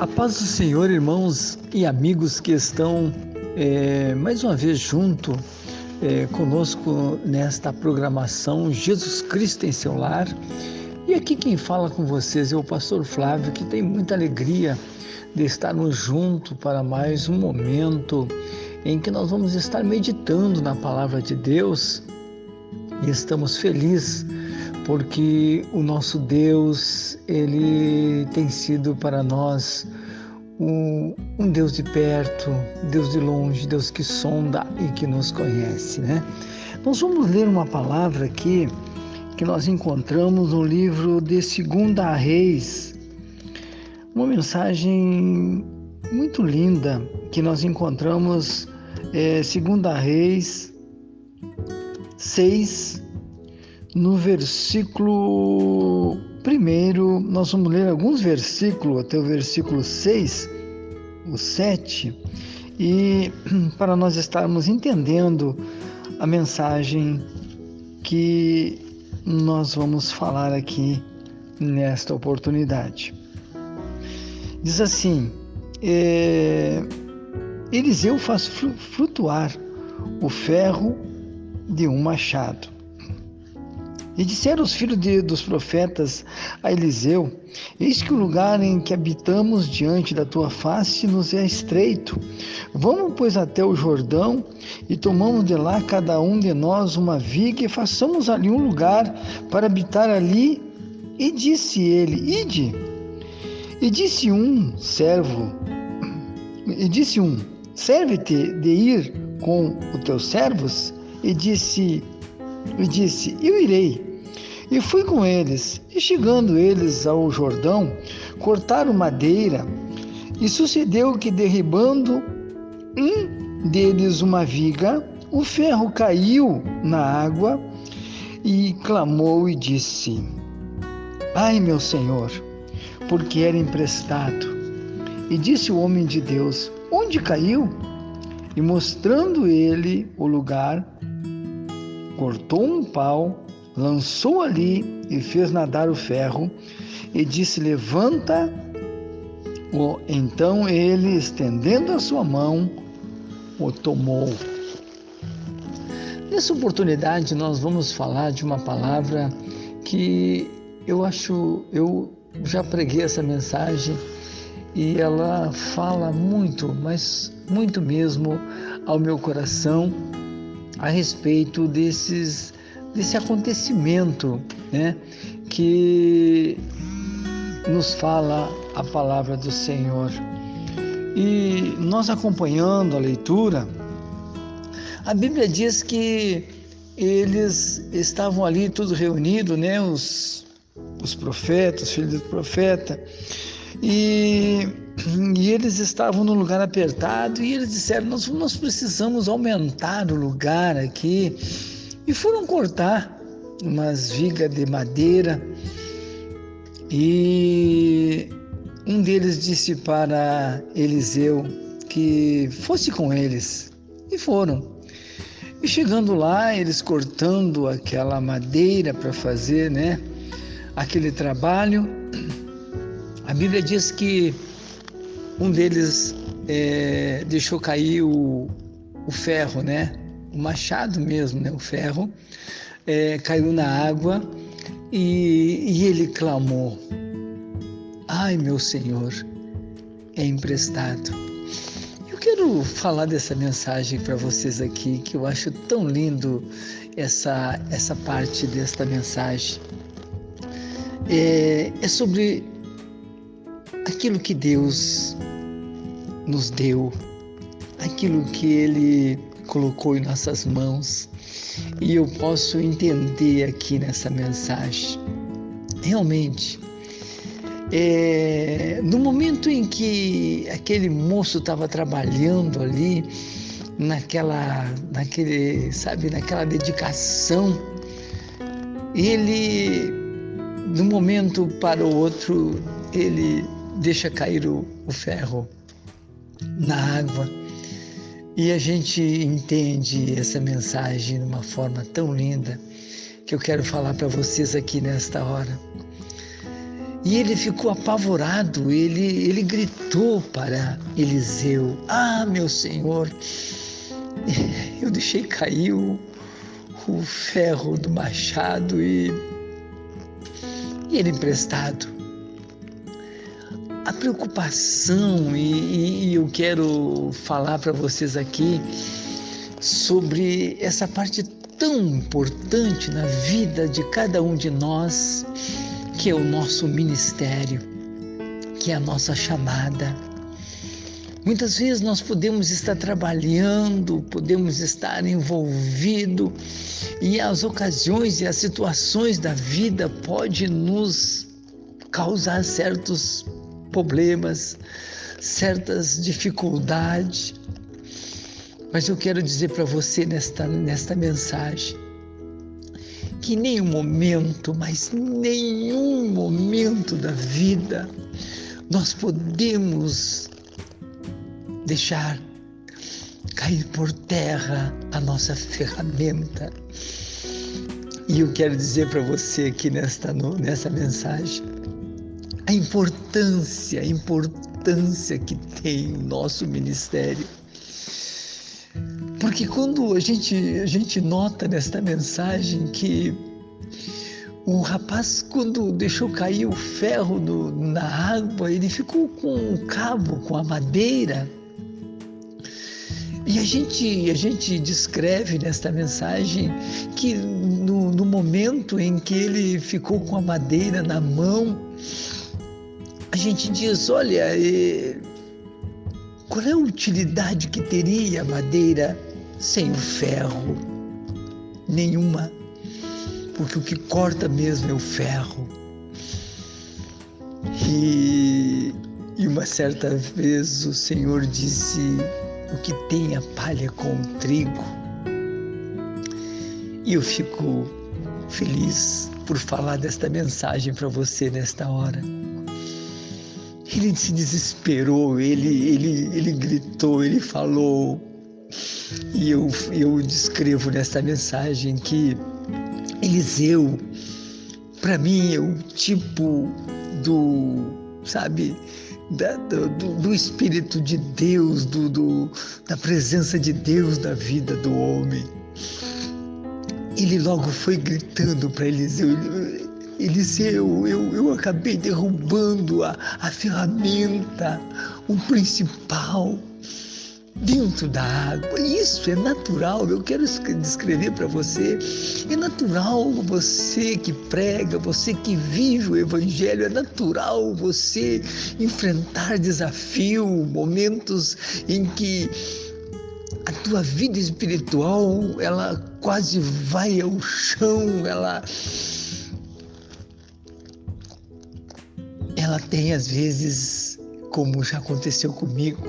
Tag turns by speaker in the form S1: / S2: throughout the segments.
S1: A paz do Senhor, irmãos e amigos que estão é, mais uma vez junto é, conosco nesta programação Jesus Cristo em seu lar. E aqui quem fala com vocês é o pastor Flávio, que tem muita alegria de estarmos juntos para mais um momento em que nós vamos estar meditando na palavra de Deus e estamos felizes porque o nosso Deus, ele tem sido para nós um, um, Deus de perto, Deus de longe, Deus que sonda e que nos conhece, né? Nós vamos ler uma palavra aqui que nós encontramos no livro de Segunda Reis, uma mensagem muito linda que nós encontramos é, Segunda Reis 6, no versículo primeiro, nós vamos ler alguns versículos, até o versículo 6, o 7, e para nós estarmos entendendo a mensagem que nós vamos falar aqui nesta oportunidade. Diz assim: é, Eliseu faz flutuar o ferro de um machado e disseram os filhos de, dos profetas a Eliseu: Eis que o lugar em que habitamos diante da tua face nos é estreito. Vamos, pois, até o Jordão e tomamos de lá cada um de nós uma viga e façamos ali um lugar para habitar ali. E disse ele: Ide. E disse um servo, e disse um: Serve-te de ir com os teus servos? E disse, e disse: Eu irei. E fui com eles, e chegando eles ao Jordão, cortaram madeira, e sucedeu que, derribando um deles uma viga, o ferro caiu na água, e clamou e disse: Ai, meu senhor, porque era emprestado. E disse o homem de Deus: Onde caiu? E mostrando ele o lugar, cortou um pau lançou ali e fez nadar o ferro, e disse: Levanta. Então ele, estendendo a sua mão, o tomou. Nessa oportunidade, nós vamos falar de uma palavra que eu acho, eu já preguei essa mensagem e ela fala muito, mas muito mesmo ao meu coração a respeito desses desse acontecimento né, que nos fala a palavra do Senhor. E nós acompanhando a leitura, a Bíblia diz que eles estavam ali todos reunidos, né, os, os profetas, os filhos do profeta, e, e eles estavam num lugar apertado e eles disseram: nós, nós precisamos aumentar o lugar aqui. E foram cortar umas vigas de madeira. E um deles disse para Eliseu que fosse com eles. E foram. E chegando lá, eles cortando aquela madeira para fazer, né, aquele trabalho, a Bíblia diz que um deles é, deixou cair o, o ferro, né, o machado mesmo, né, o ferro, é, caiu na água e, e ele clamou: Ai, meu Senhor, é emprestado. Eu quero falar dessa mensagem para vocês aqui, que eu acho tão lindo essa, essa parte desta mensagem. É, é sobre aquilo que Deus nos deu, aquilo que Ele colocou em nossas mãos. E eu posso entender aqui nessa mensagem. Realmente, é, no momento em que aquele moço estava trabalhando ali, naquela, naquele, sabe, naquela dedicação, ele, de um momento para o outro, ele deixa cair o, o ferro na água e a gente entende essa mensagem de uma forma tão linda que eu quero falar para vocês aqui nesta hora. E ele ficou apavorado, ele, ele gritou para Eliseu: Ah, meu senhor, eu deixei cair o, o ferro do machado e, e ele emprestado. A preocupação, e, e eu quero falar para vocês aqui sobre essa parte tão importante na vida de cada um de nós que é o nosso ministério, que é a nossa chamada. Muitas vezes nós podemos estar trabalhando, podemos estar envolvido e as ocasiões e as situações da vida podem nos causar certos problemas, certas dificuldades. Mas eu quero dizer para você nesta, nesta mensagem que nenhum momento, mas nenhum momento da vida nós podemos deixar cair por terra a nossa ferramenta. E eu quero dizer para você aqui nesta, nessa mensagem a importância, a importância que tem o nosso ministério porque quando a gente, a gente nota nesta mensagem que o rapaz, quando deixou cair o ferro no, na água, ele ficou com o cabo, com a madeira. E a gente, a gente descreve nesta mensagem que no, no momento em que ele ficou com a madeira na mão, a gente diz: olha, qual é a utilidade que teria a madeira sem o ferro? Nenhuma, porque o que corta mesmo é o ferro. E, e uma certa vez o Senhor disse: O que tem a palha com o trigo? E eu fico feliz por falar desta mensagem para você nesta hora. Ele se desesperou, ele, ele, ele gritou, ele falou, e eu, eu descrevo nessa mensagem que Eliseu, para mim, é o tipo do, sabe, da, do, do, Espírito de Deus, do, do, da presença de Deus na vida do homem. Ele logo foi gritando para Eliseu: Eliseu, eu, eu acabei derrubando a, a ferramenta, o principal dentro da água. Isso é natural. Eu quero descrever para você. É natural você que prega, você que vive o Evangelho, é natural você enfrentar desafio, momentos em que a tua vida espiritual ela quase vai ao chão, ela ela tem às vezes, como já aconteceu comigo,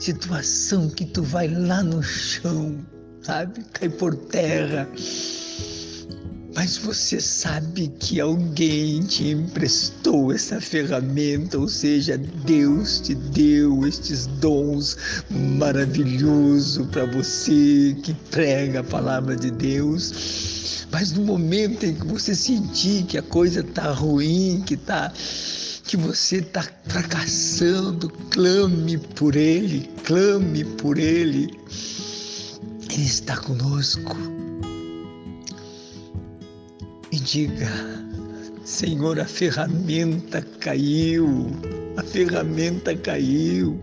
S1: situação que tu vai lá no chão, sabe? Cai por terra. Mas você sabe que alguém te emprestou essa ferramenta, ou seja, Deus te deu estes dons maravilhosos para você que prega a palavra de Deus. Mas no momento em que você sentir que a coisa está ruim, que está que você está fracassando, clame por Ele, clame por Ele. Ele está conosco. E diga: Senhor, a ferramenta caiu, a ferramenta caiu.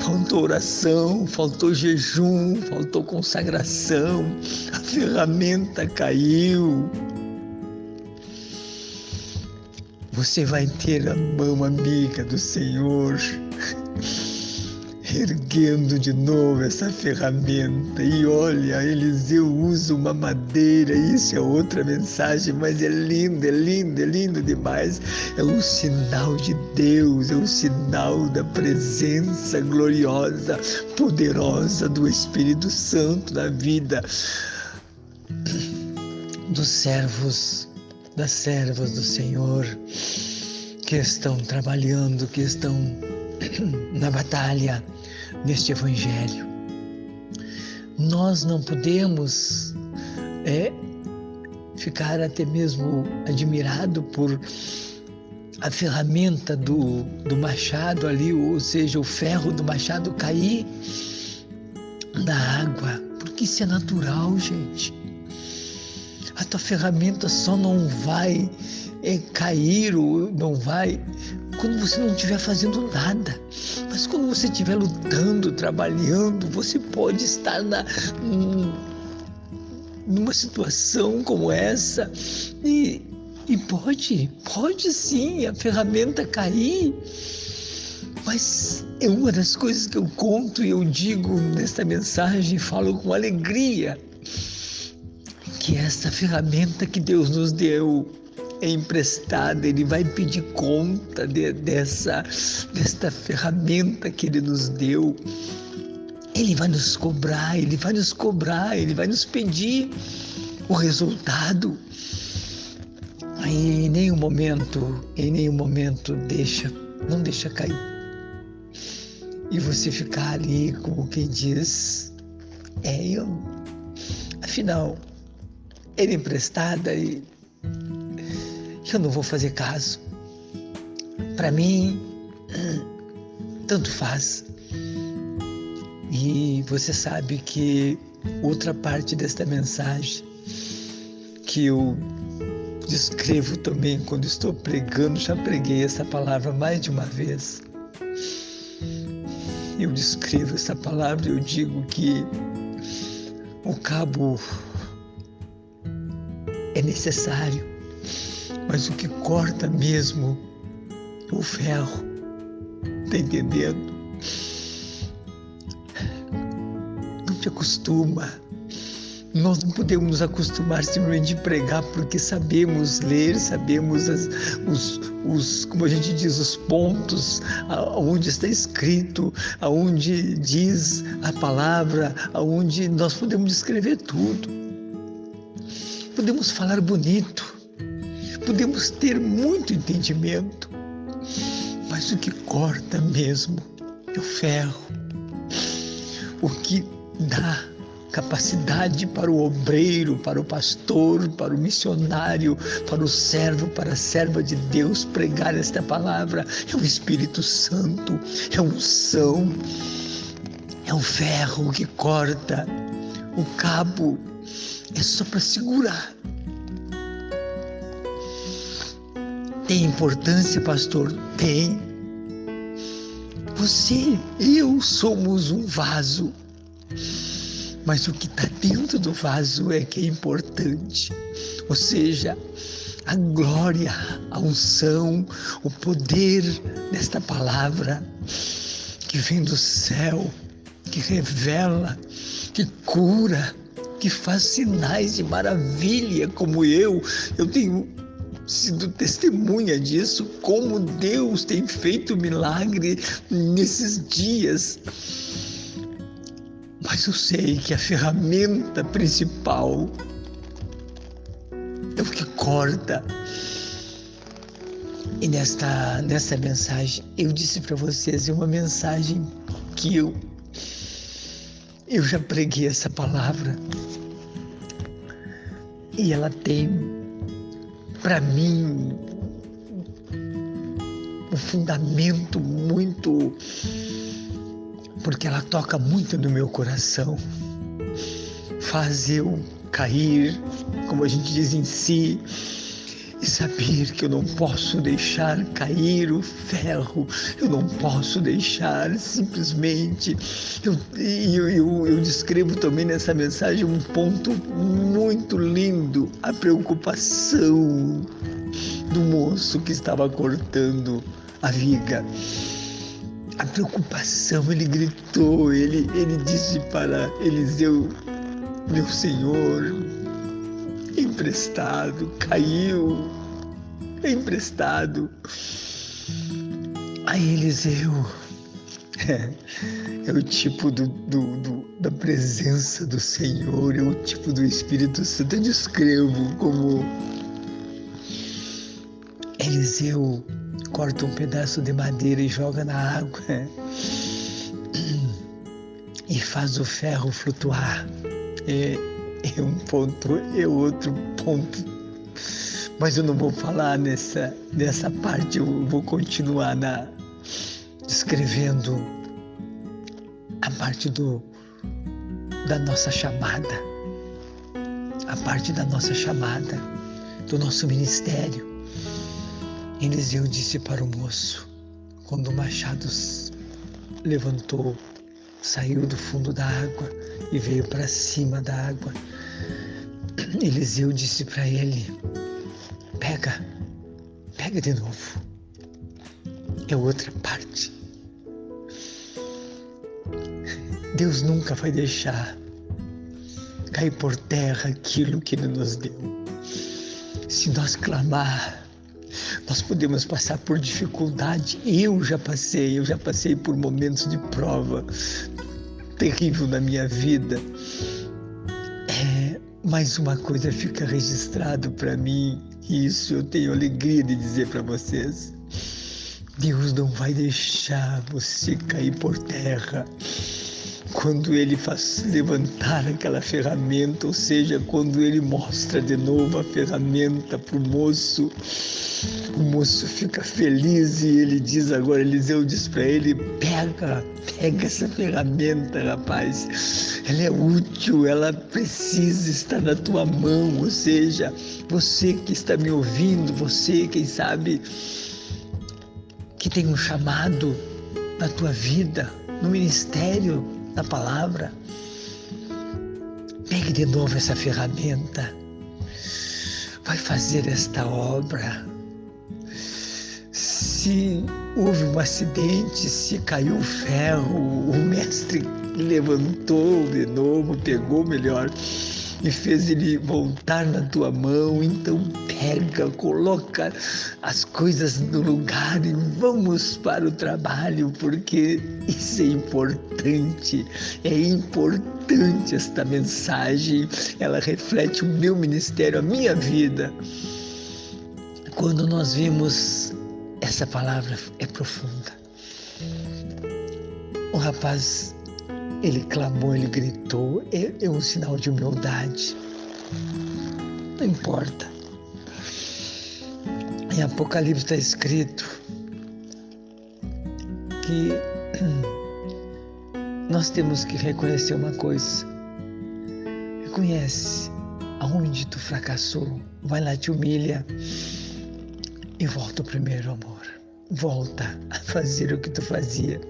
S1: Faltou oração, faltou jejum, faltou consagração, a ferramenta caiu. você vai ter a mão amiga do Senhor, erguendo de novo essa ferramenta. E olha, Eliseu usa uma madeira, isso é outra mensagem, mas é lindo, é lindo, é lindo demais. É um sinal de Deus, é um sinal da presença gloriosa, poderosa do Espírito Santo na vida dos servos das servas do Senhor que estão trabalhando, que estão na batalha neste Evangelho. Nós não podemos é, ficar até mesmo admirado por a ferramenta do, do machado ali, ou seja, o ferro do machado cair na água, porque isso é natural, gente. A tua ferramenta só não vai é, cair ou não vai quando você não estiver fazendo nada. Mas quando você estiver lutando, trabalhando, você pode estar na, numa situação como essa e, e pode, pode sim a ferramenta cair. Mas é uma das coisas que eu conto e eu digo nesta mensagem, falo com alegria, que essa ferramenta que Deus nos deu é emprestada, Ele vai pedir conta de, dessa, desta ferramenta que Ele nos deu. Ele vai nos cobrar, Ele vai nos cobrar, Ele vai nos pedir o resultado. Aí, em nenhum momento, em nenhum momento deixa, não deixa cair. E você ficar ali como quem diz, é eu. Afinal, ele emprestada e eu não vou fazer caso. Para mim, tanto faz. E você sabe que outra parte desta mensagem que eu descrevo também quando estou pregando, já preguei essa palavra mais de uma vez. Eu descrevo essa palavra, eu digo que o cabo é necessário mas o que corta mesmo o ferro. Tá entendendo? Não te acostuma. Nós não podemos nos acostumar simplesmente a pregar porque sabemos ler, sabemos as, os, os, como a gente diz, os pontos, aonde está escrito, aonde diz a palavra, aonde nós podemos escrever tudo. Podemos falar bonito, podemos ter muito entendimento, mas o que corta mesmo é o ferro. O que dá capacidade para o obreiro, para o pastor, para o missionário, para o servo, para a serva de Deus pregar esta palavra é o Espírito Santo, é unção, é o ferro que corta. O cabo é só para segurar Tem importância, pastor? Tem. Você, eu somos um vaso. Mas o que está dentro do vaso é que é importante. Ou seja, a glória, a unção, o poder desta palavra que vem do céu, que revela, que cura, que faz sinais de maravilha, como eu. Eu tenho sido testemunha disso, como Deus tem feito milagre nesses dias. Mas eu sei que a ferramenta principal é o que corta. E nesta, nesta mensagem, eu disse para vocês, é uma mensagem que eu, eu já preguei essa palavra. E ela tem para mim, um fundamento muito. porque ela toca muito no meu coração, faz eu cair, como a gente diz em si, e saber que eu não posso deixar cair o ferro, eu não posso deixar simplesmente. Eu, eu, eu, eu descrevo também nessa mensagem um ponto muito lindo: a preocupação do moço que estava cortando a viga. A preocupação, ele gritou, ele, ele disse para Eliseu: Meu senhor, emprestado, caiu, emprestado. Aí Eliseu é, é o tipo do, do, do, da presença do Senhor, é o tipo do Espírito Santo. Eu descrevo como Eliseu corta um pedaço de madeira e joga na água e faz o ferro flutuar. É, é um ponto, é outro ponto Mas eu não vou falar nessa, nessa parte, eu vou continuar na, descrevendo a parte do, da nossa chamada, a parte da nossa chamada, do nosso ministério. Eliseu disse para o moço, quando o machado levantou, saiu do fundo da água e veio para cima da água, Eliseu disse para ele: Pega, pega de novo. É outra parte. Deus nunca vai deixar cair por terra aquilo que Ele nos deu. Se nós clamar, nós podemos passar por dificuldade. Eu já passei, eu já passei por momentos de prova terrível na minha vida. É, mas uma coisa fica registrado para mim, e isso eu tenho alegria de dizer para vocês. Deus não vai deixar você cair por terra quando ele faz levantar aquela ferramenta, ou seja, quando ele mostra de novo a ferramenta para o moço, o moço fica feliz e ele diz agora, Eliseu diz para ele, pega, pega essa ferramenta, rapaz, ela é útil, ela precisa estar na tua mão, ou seja, você que está me ouvindo, você, quem sabe, que tem um chamado na tua vida, no ministério, da palavra. Pegue de novo essa ferramenta. Vai fazer esta obra. Se houve um acidente, se caiu o ferro, o mestre levantou de novo, pegou melhor e fez ele voltar na tua mão. Então pega, coloca as coisas no lugar e vamos para o trabalho, porque isso é importante. É importante esta mensagem. Ela reflete o meu ministério, a minha vida. Quando nós vimos essa palavra é profunda. O rapaz ele clamou, ele gritou, é, é um sinal de humildade. Não importa. Em Apocalipse está escrito que nós temos que reconhecer uma coisa. Reconhece aonde tu fracassou, vai lá, te humilha e volta ao primeiro amor. Volta a fazer o que tu fazia.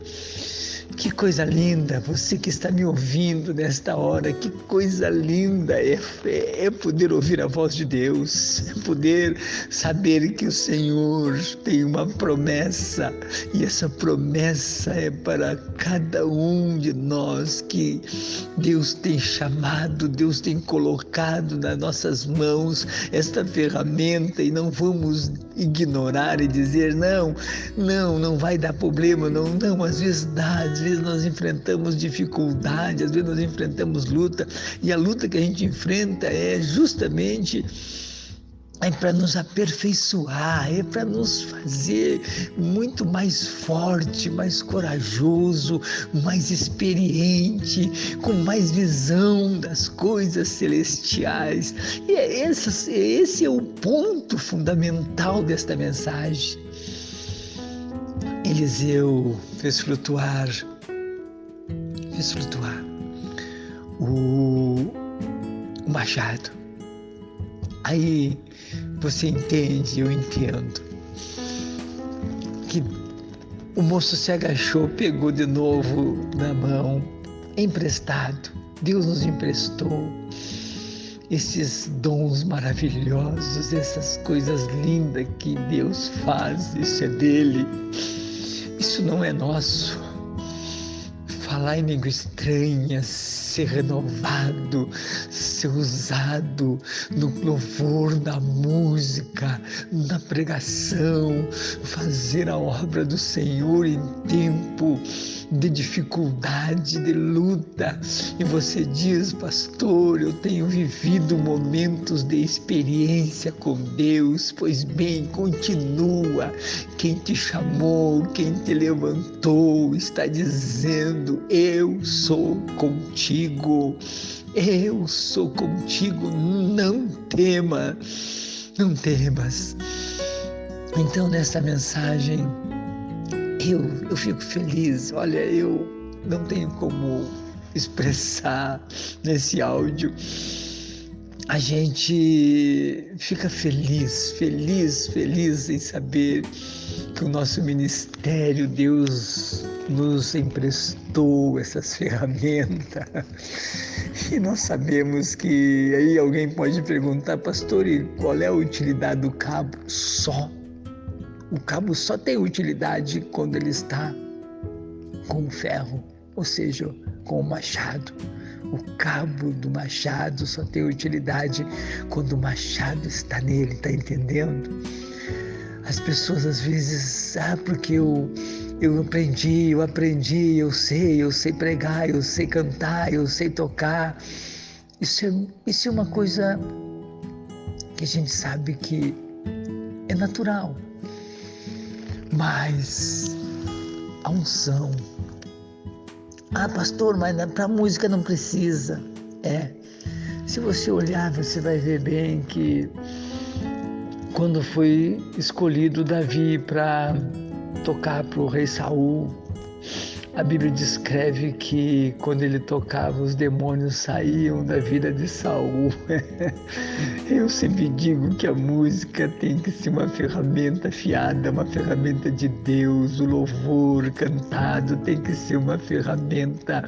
S1: Que coisa linda, você que está me ouvindo nesta hora, que coisa linda é, é, poder ouvir a voz de Deus, é poder saber que o Senhor tem uma promessa e essa promessa é para cada um de nós que Deus tem chamado, Deus tem colocado nas nossas mãos esta ferramenta e não vamos ignorar e dizer não, não, não vai dar problema, não, não, às vezes dá, vezes nós enfrentamos dificuldade, às vezes nós enfrentamos luta, e a luta que a gente enfrenta é justamente é para nos aperfeiçoar, é para nos fazer muito mais forte, mais corajoso, mais experiente, com mais visão das coisas celestiais. E é esse, esse é o ponto fundamental desta mensagem. Eliseu fez flutuar flutuar o, o machado. Aí você entende, eu entendo, que o moço se agachou, pegou de novo na mão, emprestado. Deus nos emprestou esses dons maravilhosos, essas coisas lindas que Deus faz, isso é dele. Isso não é nosso falar em língua estranha, ser renovado, ser usado no louvor, na música, na pregação, fazer a obra do Senhor em tempo de dificuldade, de luta. E você diz, pastor, eu tenho vivido momentos de experiência com Deus. Pois bem, continua. Quem te chamou, quem te levantou, está dizendo: Eu sou contigo. Eu sou contigo, não tema.
S2: não temas. Então, nessa mensagem, eu, eu fico feliz. Olha, eu não tenho como expressar nesse áudio. A gente fica feliz, feliz, feliz em saber que o nosso ministério, Deus nos emprestou essas ferramentas. E nós sabemos que aí alguém pode perguntar, pastor, e qual é a utilidade do cabo? Só. O cabo só tem utilidade quando ele está com o ferro, ou seja, com o machado. O cabo do machado só tem utilidade quando o machado está nele, está entendendo? As pessoas às vezes, ah, porque eu, eu aprendi, eu aprendi, eu sei, eu sei pregar, eu sei cantar, eu sei tocar. Isso é, isso é uma coisa que a gente sabe que é natural. Mas a unção. Ah, pastor, mas para música não precisa. É. Se você olhar, você vai ver bem que quando foi escolhido Davi para tocar para o rei Saul, a Bíblia descreve que quando ele tocava, os demônios saíam da vida de Saul. Eu sempre digo que a música tem que ser uma ferramenta afiada, uma ferramenta de Deus. O louvor cantado tem que ser uma ferramenta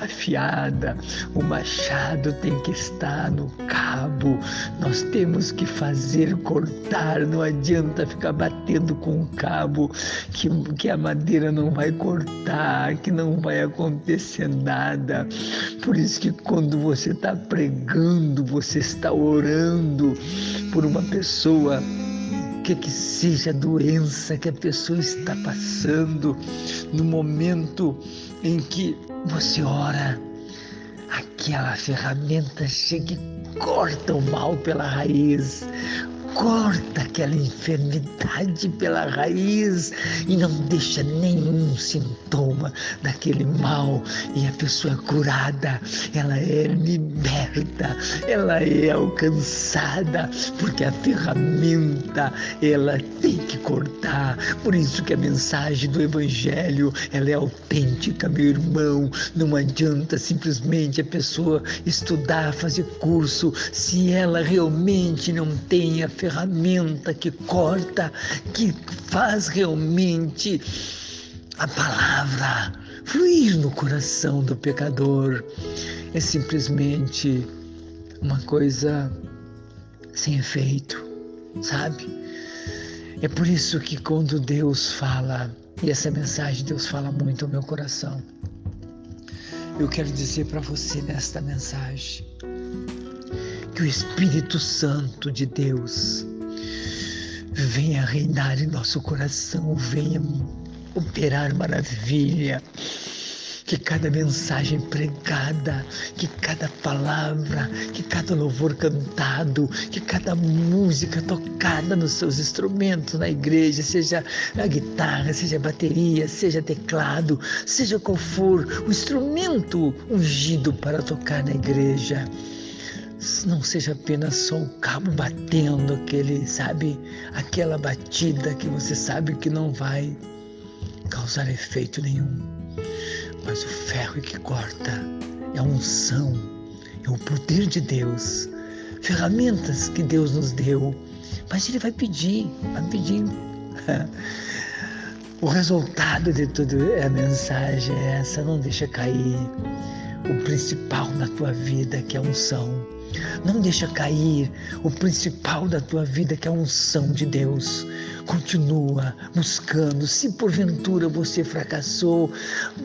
S2: afiada. O machado tem que estar no cabo. Nós temos que fazer cortar. Não adianta ficar batendo com o cabo que, que a madeira não vai cortar que não vai acontecer nada. Por isso que quando você está pregando, você está orando por uma pessoa que que seja a doença que a pessoa está passando, no momento em que você ora, aquela ferramenta chega e corta o mal pela raiz corta aquela enfermidade pela raiz e não deixa nenhum sintoma daquele mal e a pessoa é curada, ela é liberta, ela é alcançada, porque a ferramenta ela tem que cortar. Por isso que a mensagem do evangelho, ela é autêntica, meu irmão. Não adianta simplesmente a pessoa estudar, fazer curso, se ela realmente não tem a ferramenta que corta, que faz realmente a palavra fluir no coração do pecador. É simplesmente uma coisa sem efeito, sabe? É por isso que quando Deus fala, e essa mensagem Deus fala muito ao meu coração, eu quero dizer para você nesta mensagem, o Espírito Santo de Deus venha reinar em nosso coração, venha operar maravilha. Que cada mensagem pregada, que cada palavra, que cada louvor cantado, que cada música tocada nos seus instrumentos na igreja, seja a guitarra, seja a bateria, seja teclado, seja qual for o instrumento ungido para tocar na igreja não seja apenas só o cabo batendo aquele, sabe, aquela batida que você sabe que não vai causar efeito nenhum. Mas o ferro que corta é a unção, é o poder de Deus, ferramentas que Deus nos deu. Mas Ele vai pedir, vai pedir. O resultado de tudo é a mensagem é essa, não deixa cair o principal na tua vida, que é a unção. Não deixa cair o principal da tua vida, que é a unção de Deus. Continua buscando. Se porventura você fracassou,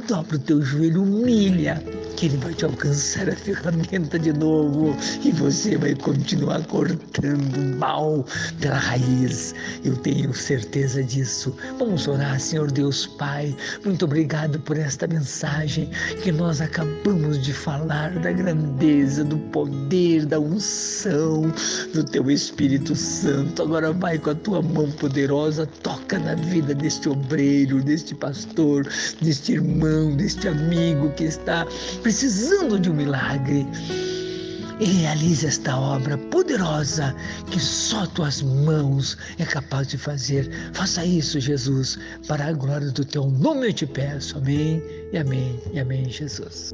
S2: dobra o teu joelho, humilha que ele vai te alcançar a ferramenta de novo e você vai continuar cortando mal pela raiz. Eu tenho certeza disso. Vamos orar, Senhor Deus Pai. Muito obrigado por esta mensagem que nós acabamos de falar da grandeza, do poder, da unção do teu Espírito Santo. Agora vai com a tua mão poderosa, toca na vida deste obreiro, deste pastor, deste irmão, deste amigo que está precisando de um milagre. e realize esta obra poderosa que só tuas mãos é capaz de fazer. Faça isso, Jesus, para a glória do teu nome eu te peço. Amém e amém e amém, Jesus.